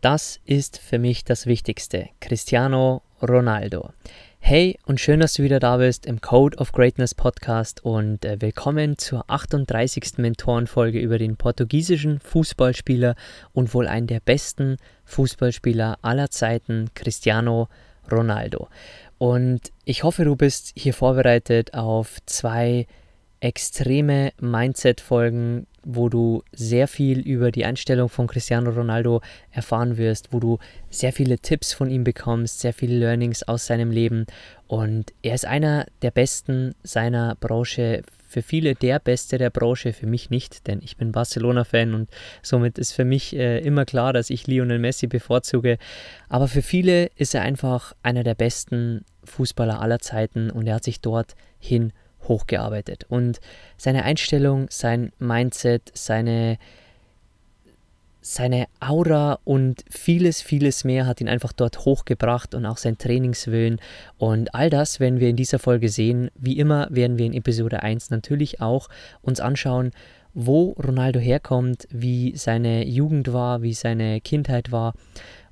das ist für mich das Wichtigste. Cristiano Ronaldo. Hey und schön, dass du wieder da bist im Code of Greatness Podcast und äh, willkommen zur 38. Mentorenfolge über den portugiesischen Fußballspieler und wohl einen der besten Fußballspieler aller Zeiten, Cristiano Ronaldo. Und ich hoffe, du bist hier vorbereitet auf zwei extreme Mindset-Folgen, wo du sehr viel über die Einstellung von Cristiano Ronaldo erfahren wirst, wo du sehr viele Tipps von ihm bekommst, sehr viele Learnings aus seinem Leben. Und er ist einer der Besten seiner Branche, für viele der Beste der Branche, für mich nicht, denn ich bin Barcelona-Fan und somit ist für mich äh, immer klar, dass ich Lionel Messi bevorzuge. Aber für viele ist er einfach einer der besten Fußballer aller Zeiten und er hat sich dort hin hochgearbeitet. Und seine Einstellung, sein Mindset, seine, seine Aura und vieles, vieles mehr hat ihn einfach dort hochgebracht und auch sein Trainingswillen. Und all das werden wir in dieser Folge sehen. Wie immer werden wir in Episode 1 natürlich auch uns anschauen, wo Ronaldo herkommt, wie seine Jugend war, wie seine Kindheit war.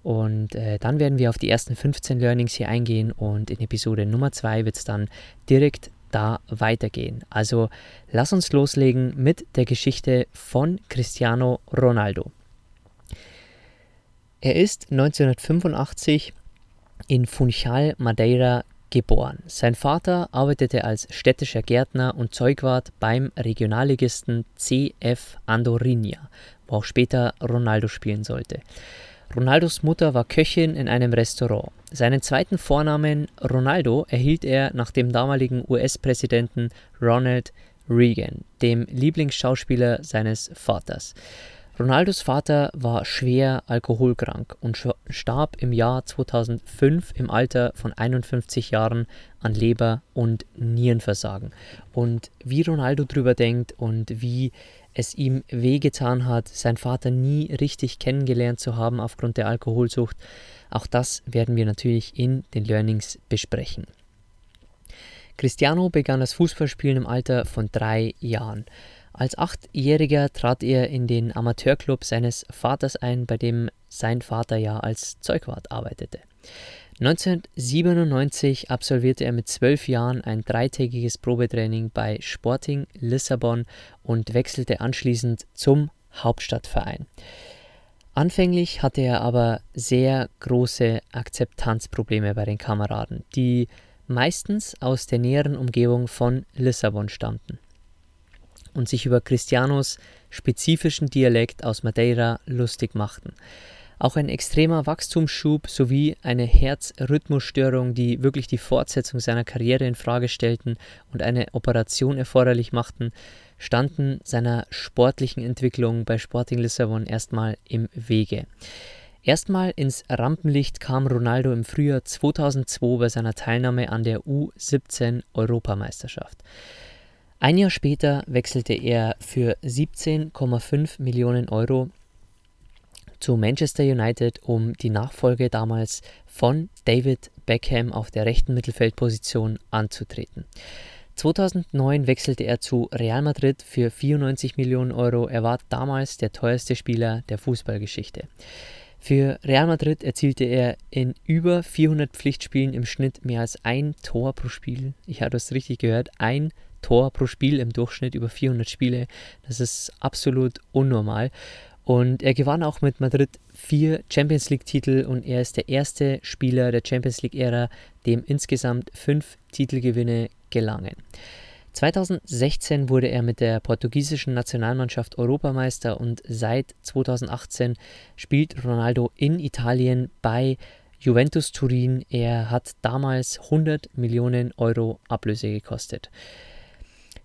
Und äh, dann werden wir auf die ersten 15 Learnings hier eingehen und in Episode Nummer 2 wird es dann direkt da weitergehen. Also lass uns loslegen mit der Geschichte von Cristiano Ronaldo. Er ist 1985 in Funchal, Madeira geboren. Sein Vater arbeitete als städtischer Gärtner und Zeugwart beim Regionalligisten CF Andorinha, wo auch später Ronaldo spielen sollte. Ronaldos Mutter war Köchin in einem Restaurant. Seinen zweiten Vornamen Ronaldo erhielt er nach dem damaligen US-Präsidenten Ronald Reagan, dem Lieblingsschauspieler seines Vaters. Ronaldos Vater war schwer alkoholkrank und starb im Jahr 2005 im Alter von 51 Jahren an Leber- und Nierenversagen. Und wie Ronaldo drüber denkt und wie es ihm wehgetan hat, seinen Vater nie richtig kennengelernt zu haben aufgrund der Alkoholsucht. Auch das werden wir natürlich in den Learnings besprechen. Cristiano begann das Fußballspielen im Alter von drei Jahren. Als Achtjähriger trat er in den Amateurclub seines Vaters ein, bei dem sein Vater ja als Zeugwart arbeitete. 1997 absolvierte er mit zwölf Jahren ein dreitägiges Probetraining bei Sporting Lissabon und wechselte anschließend zum Hauptstadtverein. Anfänglich hatte er aber sehr große Akzeptanzprobleme bei den Kameraden, die meistens aus der näheren Umgebung von Lissabon stammten und sich über Cristianos spezifischen Dialekt aus Madeira lustig machten. Auch ein extremer Wachstumsschub sowie eine Herzrhythmusstörung, die wirklich die Fortsetzung seiner Karriere in Frage stellten und eine Operation erforderlich machten, standen seiner sportlichen Entwicklung bei Sporting Lissabon erstmal im Wege. Erstmal ins Rampenlicht kam Ronaldo im Frühjahr 2002 bei seiner Teilnahme an der U17 Europameisterschaft. Ein Jahr später wechselte er für 17,5 Millionen Euro zu Manchester United, um die Nachfolge damals von David Beckham auf der rechten Mittelfeldposition anzutreten. 2009 wechselte er zu Real Madrid für 94 Millionen Euro. Er war damals der teuerste Spieler der Fußballgeschichte. Für Real Madrid erzielte er in über 400 Pflichtspielen im Schnitt mehr als ein Tor pro Spiel. Ich habe das richtig gehört, ein Tor pro Spiel im Durchschnitt über 400 Spiele. Das ist absolut unnormal. Und er gewann auch mit Madrid vier Champions League-Titel und er ist der erste Spieler der Champions League-Ära, dem insgesamt fünf Titelgewinne gelangen. 2016 wurde er mit der portugiesischen Nationalmannschaft Europameister und seit 2018 spielt Ronaldo in Italien bei Juventus Turin. Er hat damals 100 Millionen Euro Ablöse gekostet.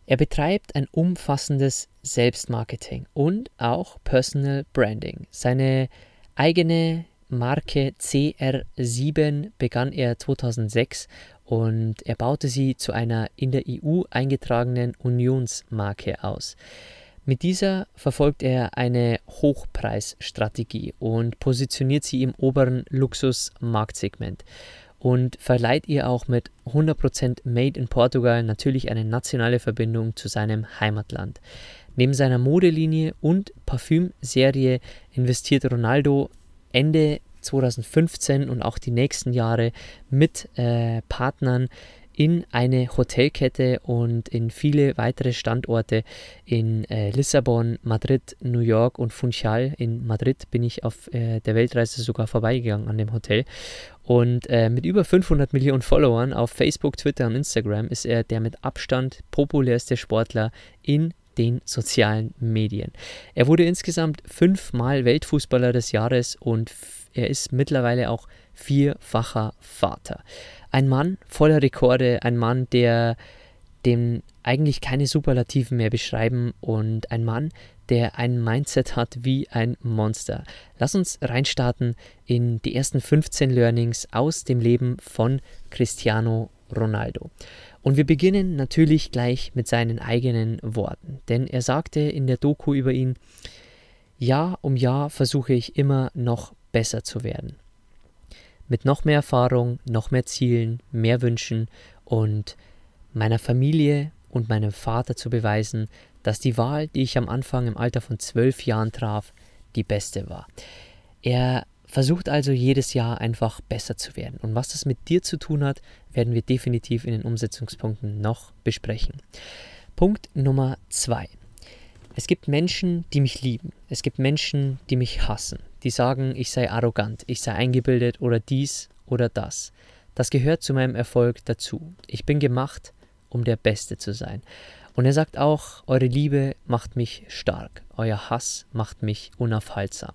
Er betreibt ein umfassendes Selbstmarketing und auch Personal Branding. Seine eigene Marke CR7 begann er 2006 und er baute sie zu einer in der EU eingetragenen Unionsmarke aus. Mit dieser verfolgt er eine Hochpreisstrategie und positioniert sie im oberen Luxus-Marktsegment und verleiht ihr auch mit 100% Made in Portugal natürlich eine nationale Verbindung zu seinem Heimatland. Neben seiner Modelinie und Parfümserie investiert Ronaldo Ende 2015 und auch die nächsten Jahre mit äh, Partnern in eine Hotelkette und in viele weitere Standorte in äh, Lissabon, Madrid, New York und Funchal. In Madrid bin ich auf äh, der Weltreise sogar vorbeigegangen an dem Hotel. Und äh, mit über 500 Millionen Followern auf Facebook, Twitter und Instagram ist er der mit Abstand populärste Sportler in den sozialen Medien. Er wurde insgesamt fünfmal Weltfußballer des Jahres und er ist mittlerweile auch vierfacher Vater. Ein Mann voller Rekorde, ein Mann, der dem eigentlich keine Superlativen mehr beschreiben und ein Mann, der ein Mindset hat wie ein Monster. Lass uns reinstarten in die ersten 15 Learnings aus dem Leben von Cristiano Ronaldo. Und wir beginnen natürlich gleich mit seinen eigenen Worten, denn er sagte in der Doku über ihn, Jahr um Jahr versuche ich immer noch besser zu werden. Mit noch mehr Erfahrung, noch mehr Zielen, mehr Wünschen und meiner Familie und meinem Vater zu beweisen, dass die Wahl, die ich am Anfang im Alter von zwölf Jahren traf, die beste war. Er versucht also jedes Jahr einfach besser zu werden. Und was das mit dir zu tun hat, werden wir definitiv in den Umsetzungspunkten noch besprechen. Punkt Nummer zwei. Es gibt Menschen, die mich lieben. Es gibt Menschen, die mich hassen. Die sagen, ich sei arrogant, ich sei eingebildet oder dies oder das. Das gehört zu meinem Erfolg dazu. Ich bin gemacht, um der Beste zu sein. Und er sagt auch, eure Liebe macht mich stark, euer Hass macht mich unaufhaltsam.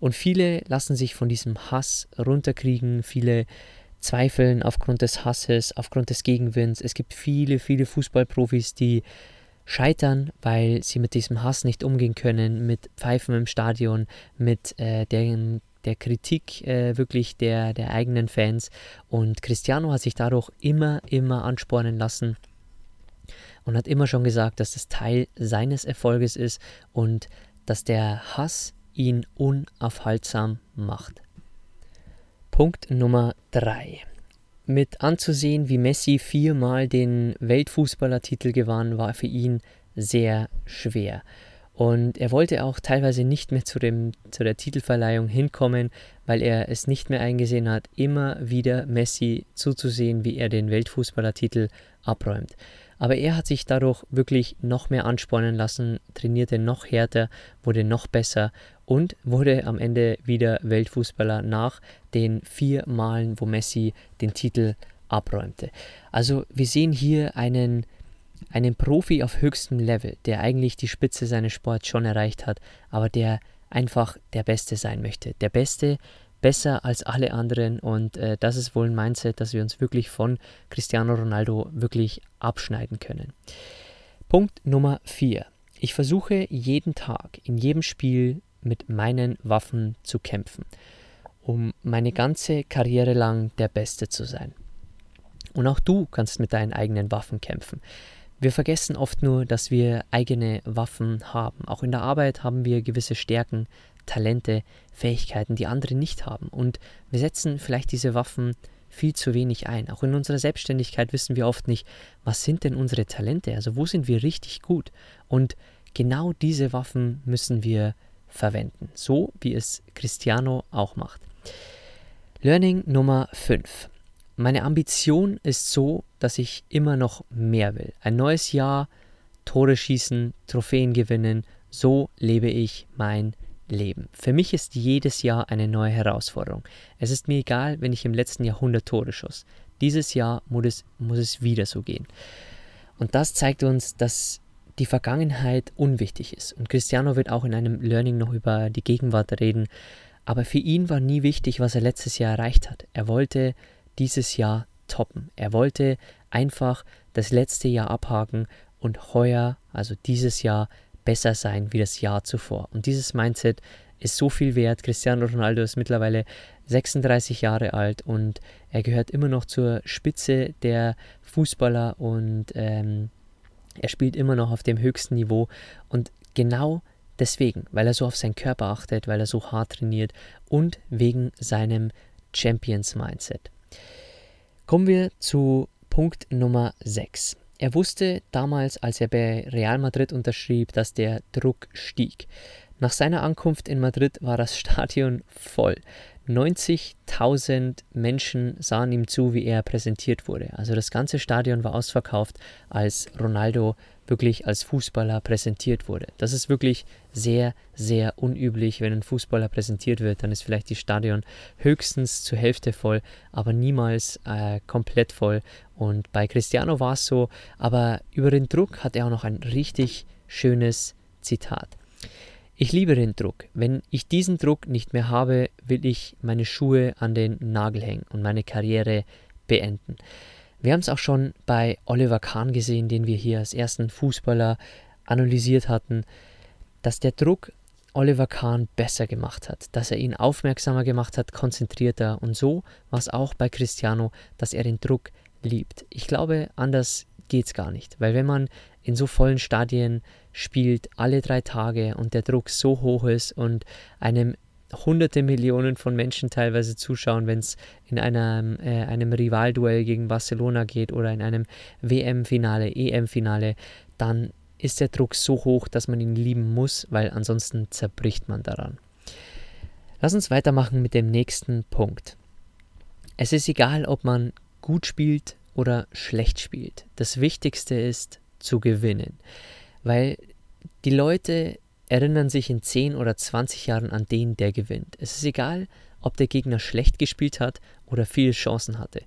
Und viele lassen sich von diesem Hass runterkriegen, viele zweifeln aufgrund des Hasses, aufgrund des Gegenwinds. Es gibt viele, viele Fußballprofis, die scheitern, weil sie mit diesem Hass nicht umgehen können, mit Pfeifen im Stadion, mit äh, der, der Kritik äh, wirklich der, der eigenen Fans. Und Cristiano hat sich dadurch immer, immer anspornen lassen und hat immer schon gesagt, dass das Teil seines Erfolges ist und dass der Hass ihn unaufhaltsam macht. Punkt Nummer 3 mit anzusehen, wie Messi viermal den Weltfußballertitel gewann, war für ihn sehr schwer. Und er wollte auch teilweise nicht mehr zu, dem, zu der Titelverleihung hinkommen, weil er es nicht mehr eingesehen hat, immer wieder Messi zuzusehen, wie er den Weltfußballertitel abräumt. Aber er hat sich dadurch wirklich noch mehr anspornen lassen, trainierte noch härter, wurde noch besser und wurde am Ende wieder Weltfußballer nach den vier Malen, wo Messi den Titel abräumte. Also wir sehen hier einen, einen Profi auf höchstem Level, der eigentlich die Spitze seines Sports schon erreicht hat, aber der einfach der Beste sein möchte. Der Beste, besser als alle anderen und äh, das ist wohl ein Mindset, dass wir uns wirklich von Cristiano Ronaldo wirklich abschneiden können. Punkt Nummer 4. Ich versuche jeden Tag, in jedem Spiel mit meinen Waffen zu kämpfen, um meine ganze Karriere lang der Beste zu sein. Und auch du kannst mit deinen eigenen Waffen kämpfen. Wir vergessen oft nur, dass wir eigene Waffen haben. Auch in der Arbeit haben wir gewisse Stärken, Talente, Fähigkeiten, die andere nicht haben. Und wir setzen vielleicht diese Waffen viel zu wenig ein. Auch in unserer Selbstständigkeit wissen wir oft nicht, was sind denn unsere Talente, also wo sind wir richtig gut. Und genau diese Waffen müssen wir verwenden, so wie es Cristiano auch macht. Learning Nummer 5. Meine Ambition ist so, dass ich immer noch mehr will. Ein neues Jahr, Tore schießen, Trophäen gewinnen, so lebe ich mein Leben. Für mich ist jedes Jahr eine neue Herausforderung. Es ist mir egal, wenn ich im letzten Jahr 100 Tore schoss. Dieses Jahr muss es, muss es wieder so gehen. Und das zeigt uns, dass die Vergangenheit unwichtig ist. Und Cristiano wird auch in einem Learning noch über die Gegenwart reden. Aber für ihn war nie wichtig, was er letztes Jahr erreicht hat. Er wollte dieses Jahr toppen. Er wollte einfach das letzte Jahr abhaken und heuer, also dieses Jahr, besser sein wie das Jahr zuvor. Und dieses Mindset ist so viel wert. Cristiano Ronaldo ist mittlerweile 36 Jahre alt und er gehört immer noch zur Spitze der Fußballer und ähm, er spielt immer noch auf dem höchsten Niveau. Und genau deswegen, weil er so auf seinen Körper achtet, weil er so hart trainiert und wegen seinem Champions Mindset. Kommen wir zu Punkt Nummer 6. Er wusste damals, als er bei Real Madrid unterschrieb, dass der Druck stieg. Nach seiner Ankunft in Madrid war das Stadion voll. 90.000 Menschen sahen ihm zu, wie er präsentiert wurde. Also das ganze Stadion war ausverkauft, als Ronaldo wirklich als Fußballer präsentiert wurde. Das ist wirklich sehr, sehr unüblich, wenn ein Fußballer präsentiert wird. Dann ist vielleicht die Stadion höchstens zur Hälfte voll, aber niemals äh, komplett voll. Und bei Cristiano war es so, aber über den Druck hat er auch noch ein richtig schönes Zitat. Ich liebe den Druck. Wenn ich diesen Druck nicht mehr habe, will ich meine Schuhe an den Nagel hängen und meine Karriere beenden. Wir haben es auch schon bei Oliver Kahn gesehen, den wir hier als ersten Fußballer analysiert hatten, dass der Druck Oliver Kahn besser gemacht hat, dass er ihn aufmerksamer gemacht hat, konzentrierter und so war es auch bei Cristiano, dass er den Druck liebt. Ich glaube, anders geht es gar nicht, weil wenn man in so vollen Stadien spielt, alle drei Tage und der Druck so hoch ist und einem hunderte Millionen von Menschen teilweise zuschauen, wenn es in einem, äh, einem Rivalduell gegen Barcelona geht oder in einem WM-Finale, EM-Finale, dann ist der Druck so hoch, dass man ihn lieben muss, weil ansonsten zerbricht man daran. Lass uns weitermachen mit dem nächsten Punkt. Es ist egal, ob man gut spielt oder schlecht spielt. Das Wichtigste ist zu gewinnen, weil die Leute erinnern sich in 10 oder 20 Jahren an den, der gewinnt. Es ist egal, ob der Gegner schlecht gespielt hat oder viele Chancen hatte.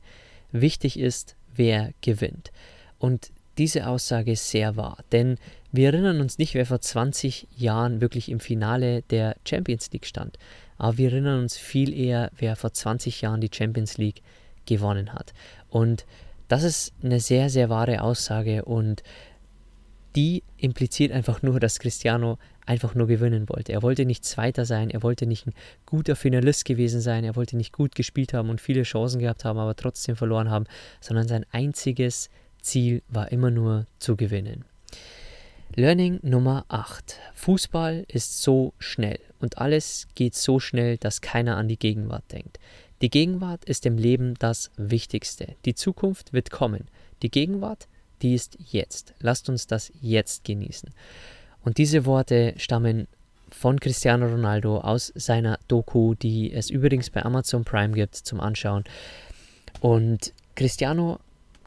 Wichtig ist, wer gewinnt. Und diese Aussage ist sehr wahr, denn wir erinnern uns nicht, wer vor 20 Jahren wirklich im Finale der Champions League stand, aber wir erinnern uns viel eher, wer vor 20 Jahren die Champions League gewonnen hat. Und das ist eine sehr, sehr wahre Aussage und die impliziert einfach nur, dass Cristiano einfach nur gewinnen wollte. Er wollte nicht Zweiter sein, er wollte nicht ein guter Finalist gewesen sein, er wollte nicht gut gespielt haben und viele Chancen gehabt haben, aber trotzdem verloren haben, sondern sein einziges Ziel war immer nur zu gewinnen. Learning Nummer 8. Fußball ist so schnell und alles geht so schnell, dass keiner an die Gegenwart denkt. Die Gegenwart ist im Leben das Wichtigste. Die Zukunft wird kommen. Die Gegenwart, die ist jetzt. Lasst uns das jetzt genießen. Und diese Worte stammen von Cristiano Ronaldo aus seiner Doku, die es übrigens bei Amazon Prime gibt zum Anschauen. Und Cristiano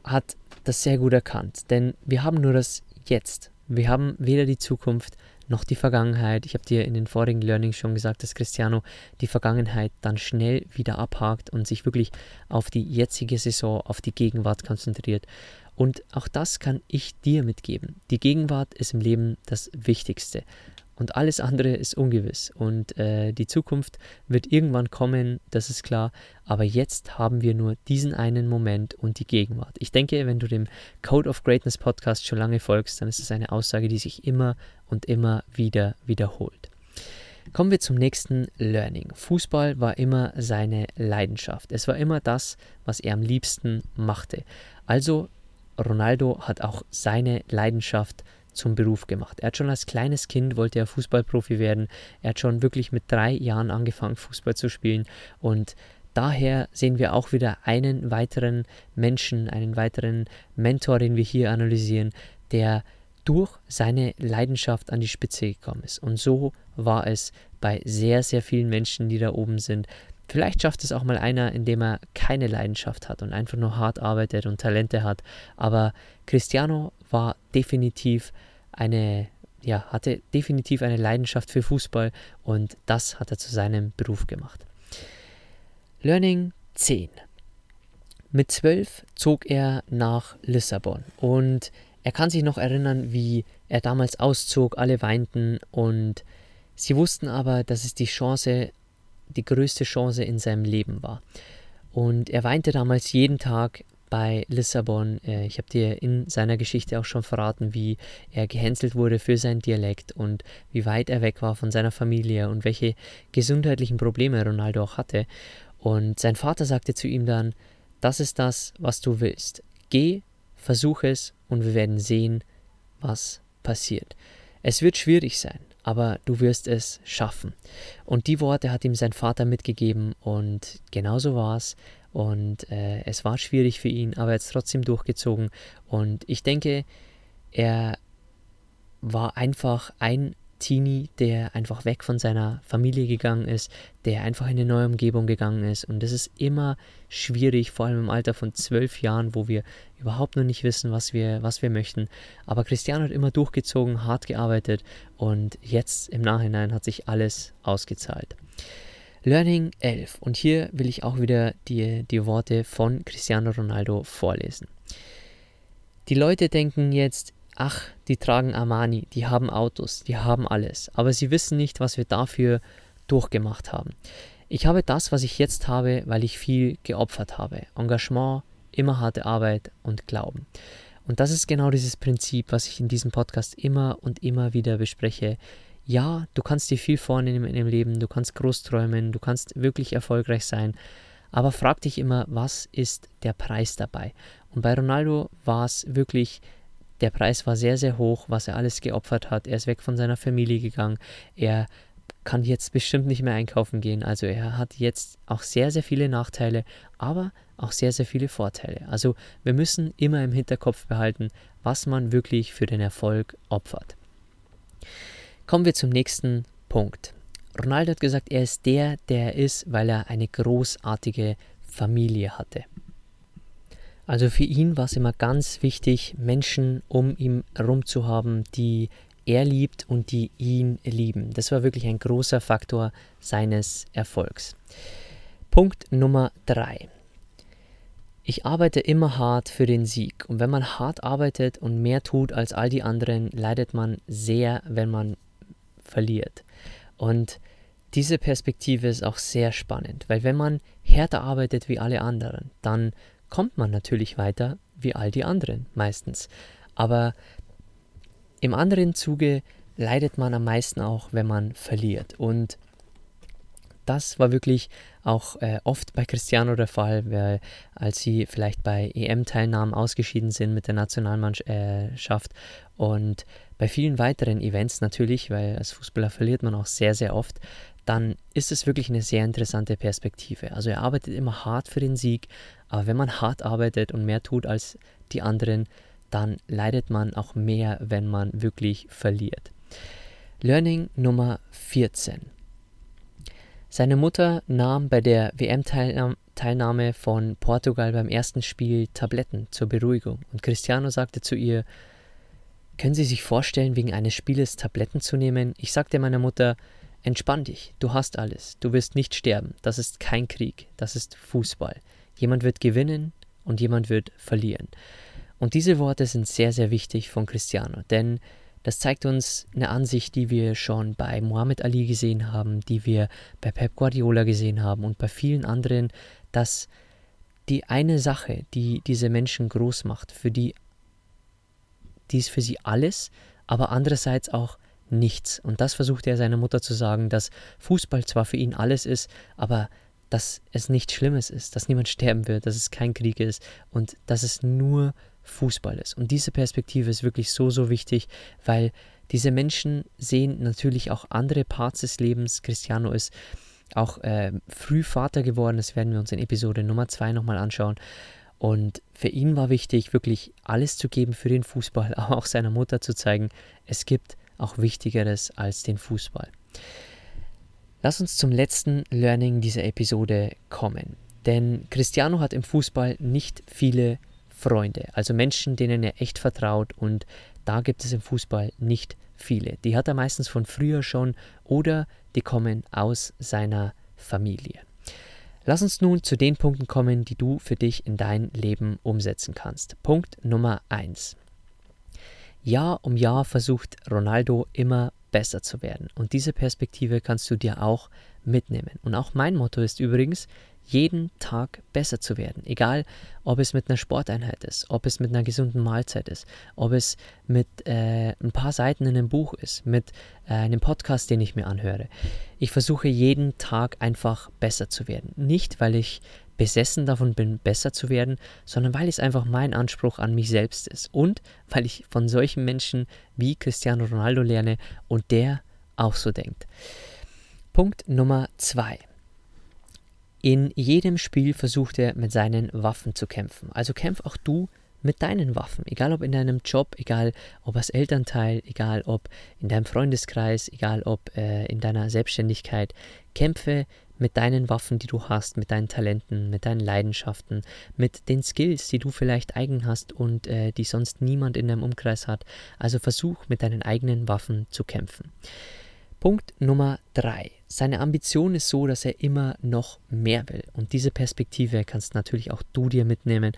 hat das sehr gut erkannt, denn wir haben nur das Jetzt. Wir haben weder die Zukunft noch die Vergangenheit. Ich habe dir in den vorigen Learnings schon gesagt, dass Cristiano die Vergangenheit dann schnell wieder abhakt und sich wirklich auf die jetzige Saison, auf die Gegenwart konzentriert. Und auch das kann ich dir mitgeben. Die Gegenwart ist im Leben das Wichtigste. Und alles andere ist ungewiss. Und äh, die Zukunft wird irgendwann kommen, das ist klar. Aber jetzt haben wir nur diesen einen Moment und die Gegenwart. Ich denke, wenn du dem Code of Greatness Podcast schon lange folgst, dann ist es eine Aussage, die sich immer und immer wieder wiederholt. Kommen wir zum nächsten Learning. Fußball war immer seine Leidenschaft. Es war immer das, was er am liebsten machte. Also Ronaldo hat auch seine Leidenschaft zum Beruf gemacht. Er hat schon als kleines Kind wollte er Fußballprofi werden. Er hat schon wirklich mit drei Jahren angefangen, Fußball zu spielen. Und daher sehen wir auch wieder einen weiteren Menschen, einen weiteren Mentor, den wir hier analysieren, der durch seine Leidenschaft an die Spitze gekommen ist. Und so war es bei sehr, sehr vielen Menschen, die da oben sind. Vielleicht schafft es auch mal einer, indem er keine Leidenschaft hat und einfach nur hart arbeitet und Talente hat. Aber Cristiano war definitiv eine, ja, hatte definitiv eine Leidenschaft für Fußball und das hat er zu seinem Beruf gemacht. Learning 10. Mit 12 zog er nach Lissabon und er kann sich noch erinnern, wie er damals auszog, alle weinten und sie wussten aber, dass es die Chance, die größte Chance in seinem Leben war. Und er weinte damals jeden Tag bei Lissabon. Äh, ich habe dir in seiner Geschichte auch schon verraten, wie er gehänselt wurde für seinen Dialekt und wie weit er weg war von seiner Familie und welche gesundheitlichen Probleme Ronaldo auch hatte. Und sein Vater sagte zu ihm dann, das ist das, was du willst. Geh, versuch es und wir werden sehen, was passiert. Es wird schwierig sein, aber du wirst es schaffen. Und die Worte hat ihm sein Vater mitgegeben und genauso war es. Und äh, es war schwierig für ihn, aber er hat trotzdem durchgezogen. Und ich denke, er war einfach ein Teenie, der einfach weg von seiner Familie gegangen ist, der einfach in eine neue Umgebung gegangen ist. Und das ist immer schwierig, vor allem im Alter von zwölf Jahren, wo wir überhaupt noch nicht wissen, was wir, was wir möchten. Aber Cristiano hat immer durchgezogen, hart gearbeitet und jetzt im Nachhinein hat sich alles ausgezahlt. Learning 11. Und hier will ich auch wieder die, die Worte von Cristiano Ronaldo vorlesen. Die Leute denken jetzt, ach, die tragen Armani, die haben Autos, die haben alles, aber sie wissen nicht, was wir dafür durchgemacht haben. Ich habe das, was ich jetzt habe, weil ich viel geopfert habe. Engagement, immer harte Arbeit und Glauben. Und das ist genau dieses Prinzip, was ich in diesem Podcast immer und immer wieder bespreche. Ja, du kannst dir viel vornehmen in dem Leben, du kannst groß träumen, du kannst wirklich erfolgreich sein, aber frag dich immer, was ist der Preis dabei? Und bei Ronaldo war es wirklich der Preis war sehr, sehr hoch, was er alles geopfert hat. Er ist weg von seiner Familie gegangen. Er kann jetzt bestimmt nicht mehr einkaufen gehen. Also er hat jetzt auch sehr, sehr viele Nachteile, aber auch sehr, sehr viele Vorteile. Also wir müssen immer im Hinterkopf behalten, was man wirklich für den Erfolg opfert. Kommen wir zum nächsten Punkt. Ronaldo hat gesagt, er ist der, der er ist, weil er eine großartige Familie hatte. Also für ihn war es immer ganz wichtig, Menschen um ihn herum zu haben, die er liebt und die ihn lieben. Das war wirklich ein großer Faktor seines Erfolgs. Punkt Nummer drei. Ich arbeite immer hart für den Sieg. Und wenn man hart arbeitet und mehr tut als all die anderen, leidet man sehr, wenn man verliert. Und diese Perspektive ist auch sehr spannend, weil wenn man härter arbeitet wie alle anderen, dann kommt man natürlich weiter wie all die anderen meistens. Aber im anderen Zuge leidet man am meisten auch, wenn man verliert. Und das war wirklich auch äh, oft bei Cristiano der Fall, weil als sie vielleicht bei EM-Teilnahmen ausgeschieden sind mit der Nationalmannschaft und bei vielen weiteren Events natürlich, weil als Fußballer verliert man auch sehr, sehr oft, dann ist es wirklich eine sehr interessante Perspektive. Also er arbeitet immer hart für den Sieg, aber wenn man hart arbeitet und mehr tut als die anderen, dann leidet man auch mehr, wenn man wirklich verliert. Learning Nummer 14. Seine Mutter nahm bei der WM-Teilnahme von Portugal beim ersten Spiel Tabletten zur Beruhigung und Cristiano sagte zu ihr, können Sie sich vorstellen, wegen eines Spieles Tabletten zu nehmen? Ich sagte meiner Mutter, Entspann dich, du hast alles, du wirst nicht sterben, das ist kein Krieg, das ist Fußball. Jemand wird gewinnen und jemand wird verlieren. Und diese Worte sind sehr, sehr wichtig von Cristiano, denn das zeigt uns eine Ansicht, die wir schon bei Muhammad Ali gesehen haben, die wir bei Pep Guardiola gesehen haben und bei vielen anderen, dass die eine Sache, die diese Menschen groß macht, für die, ist für sie alles, aber andererseits auch nichts. Und das versucht er seiner Mutter zu sagen, dass Fußball zwar für ihn alles ist, aber dass es nichts Schlimmes ist, dass niemand sterben wird, dass es kein Krieg ist und dass es nur Fußball ist. Und diese Perspektive ist wirklich so, so wichtig, weil diese Menschen sehen natürlich auch andere Parts des Lebens. Cristiano ist auch äh, früh Vater geworden, das werden wir uns in Episode Nummer 2 nochmal anschauen. Und für ihn war wichtig, wirklich alles zu geben für den Fußball, aber auch seiner Mutter zu zeigen, es gibt auch Wichtigeres als den Fußball. Lass uns zum letzten Learning dieser Episode kommen. Denn Cristiano hat im Fußball nicht viele Freunde, also Menschen, denen er echt vertraut und da gibt es im Fußball nicht viele. Die hat er meistens von früher schon oder die kommen aus seiner Familie. Lass uns nun zu den Punkten kommen, die du für dich in dein Leben umsetzen kannst. Punkt Nummer 1. Jahr um Jahr versucht Ronaldo immer besser zu werden. Und diese Perspektive kannst du dir auch mitnehmen. Und auch mein Motto ist übrigens, jeden Tag besser zu werden. Egal, ob es mit einer Sporteinheit ist, ob es mit einer gesunden Mahlzeit ist, ob es mit äh, ein paar Seiten in einem Buch ist, mit äh, einem Podcast, den ich mir anhöre. Ich versuche jeden Tag einfach besser zu werden. Nicht, weil ich besessen davon bin, besser zu werden, sondern weil es einfach mein Anspruch an mich selbst ist und weil ich von solchen Menschen wie Cristiano Ronaldo lerne und der auch so denkt. Punkt Nummer zwei. In jedem Spiel versucht er mit seinen Waffen zu kämpfen. Also kämpf auch du mit deinen Waffen, egal ob in deinem Job, egal ob als Elternteil, egal ob in deinem Freundeskreis, egal ob äh, in deiner Selbstständigkeit. Kämpfe mit deinen Waffen, die du hast, mit deinen Talenten, mit deinen Leidenschaften, mit den Skills, die du vielleicht eigen hast und äh, die sonst niemand in deinem Umkreis hat. Also versuch mit deinen eigenen Waffen zu kämpfen. Punkt Nummer drei. Seine Ambition ist so, dass er immer noch mehr will. Und diese Perspektive kannst natürlich auch du dir mitnehmen,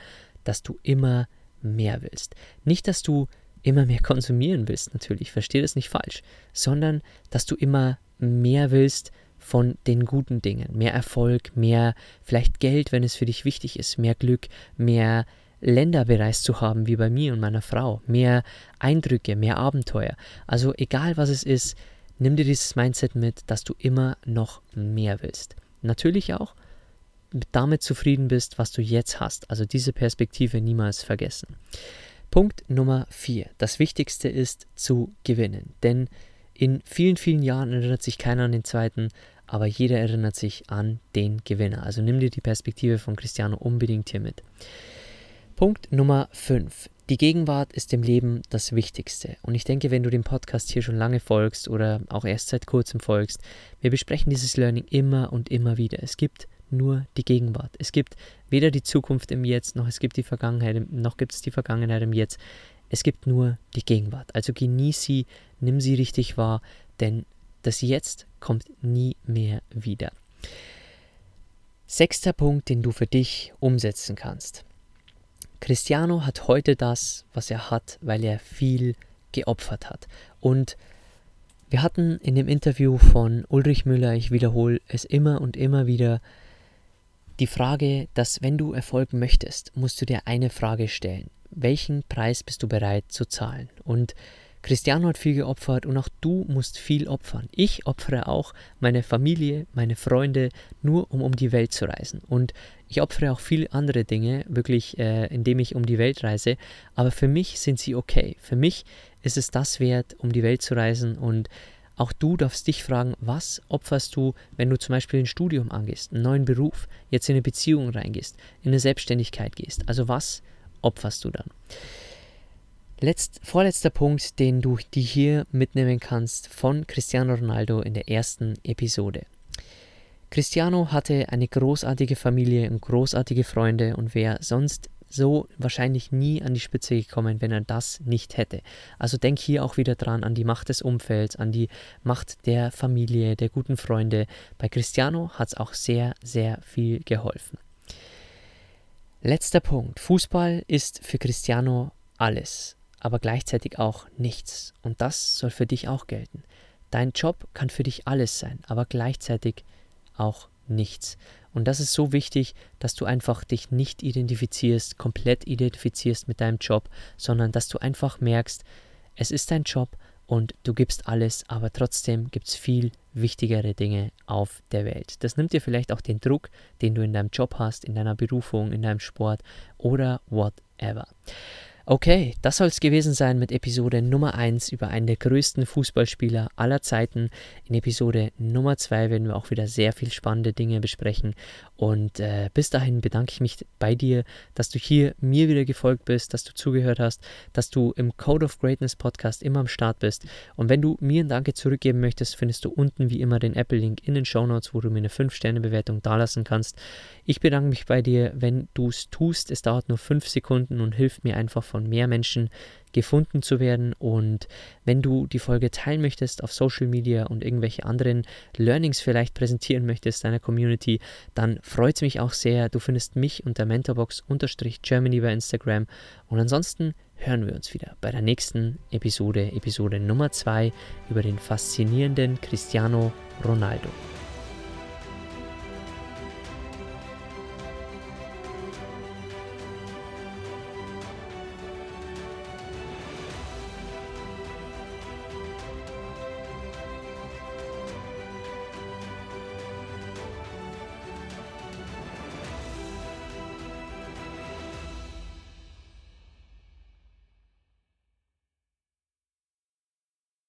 dass du immer mehr willst. Nicht, dass du immer mehr konsumieren willst, natürlich, verstehe das nicht falsch, sondern dass du immer mehr willst von den guten Dingen. Mehr Erfolg, mehr vielleicht Geld, wenn es für dich wichtig ist, mehr Glück, mehr Länder bereist zu haben, wie bei mir und meiner Frau, mehr Eindrücke, mehr Abenteuer. Also egal was es ist, nimm dir dieses Mindset mit, dass du immer noch mehr willst. Natürlich auch damit zufrieden bist, was du jetzt hast. Also diese Perspektive niemals vergessen. Punkt Nummer 4. Das Wichtigste ist zu gewinnen. Denn in vielen, vielen Jahren erinnert sich keiner an den zweiten, aber jeder erinnert sich an den Gewinner. Also nimm dir die Perspektive von Cristiano unbedingt hier mit. Punkt Nummer 5. Die Gegenwart ist im Leben das Wichtigste. Und ich denke, wenn du dem Podcast hier schon lange folgst oder auch erst seit kurzem folgst, wir besprechen dieses Learning immer und immer wieder. Es gibt nur die Gegenwart. Es gibt weder die Zukunft im Jetzt, noch es gibt die Vergangenheit, noch gibt es die Vergangenheit im Jetzt. Es gibt nur die Gegenwart. Also genieß sie, nimm sie richtig wahr, denn das Jetzt kommt nie mehr wieder. Sechster Punkt, den du für dich umsetzen kannst. Cristiano hat heute das, was er hat, weil er viel geopfert hat. Und wir hatten in dem Interview von Ulrich Müller, ich wiederhole es immer und immer wieder, die Frage, dass wenn du Erfolg möchtest, musst du dir eine Frage stellen. Welchen Preis bist du bereit zu zahlen? Und Cristiano hat viel geopfert und auch du musst viel opfern. Ich opfere auch meine Familie, meine Freunde, nur um um die Welt zu reisen. Und ich opfere auch viele andere Dinge, wirklich, äh, indem ich um die Welt reise. Aber für mich sind sie okay. Für mich ist es das wert, um die Welt zu reisen. Und auch du darfst dich fragen, was opferst du, wenn du zum Beispiel ein Studium angehst, einen neuen Beruf, jetzt in eine Beziehung reingehst, in eine Selbstständigkeit gehst. Also was opferst du dann? Letzt, vorletzter Punkt, den du die hier mitnehmen kannst von Cristiano Ronaldo in der ersten Episode. Cristiano hatte eine großartige Familie und großartige Freunde und wäre sonst so wahrscheinlich nie an die Spitze gekommen, wenn er das nicht hätte. Also denk hier auch wieder dran an die Macht des Umfelds, an die Macht der Familie, der guten Freunde. Bei Cristiano hat es auch sehr, sehr viel geholfen. Letzter Punkt. Fußball ist für Cristiano alles aber gleichzeitig auch nichts. Und das soll für dich auch gelten. Dein Job kann für dich alles sein, aber gleichzeitig auch nichts. Und das ist so wichtig, dass du einfach dich nicht identifizierst, komplett identifizierst mit deinem Job, sondern dass du einfach merkst, es ist dein Job und du gibst alles, aber trotzdem gibt es viel wichtigere Dinge auf der Welt. Das nimmt dir vielleicht auch den Druck, den du in deinem Job hast, in deiner Berufung, in deinem Sport oder whatever. Okay, das soll es gewesen sein mit Episode Nummer 1 über einen der größten Fußballspieler aller Zeiten. In Episode Nummer 2 werden wir auch wieder sehr viel spannende Dinge besprechen. Und äh, bis dahin bedanke ich mich bei dir, dass du hier mir wieder gefolgt bist, dass du zugehört hast, dass du im Code of Greatness Podcast immer am Start bist. Und wenn du mir ein Danke zurückgeben möchtest, findest du unten wie immer den Apple-Link in den Show Notes, wo du mir eine 5-Sterne-Bewertung dalassen kannst. Ich bedanke mich bei dir, wenn du es tust. Es dauert nur 5 Sekunden und hilft mir einfach von von mehr Menschen gefunden zu werden. Und wenn du die Folge teilen möchtest auf Social Media und irgendwelche anderen Learnings vielleicht präsentieren möchtest deiner Community, dann freut es mich auch sehr. Du findest mich unter Mentorbox-Germany bei Instagram. Und ansonsten hören wir uns wieder bei der nächsten Episode, Episode Nummer 2 über den faszinierenden Cristiano Ronaldo.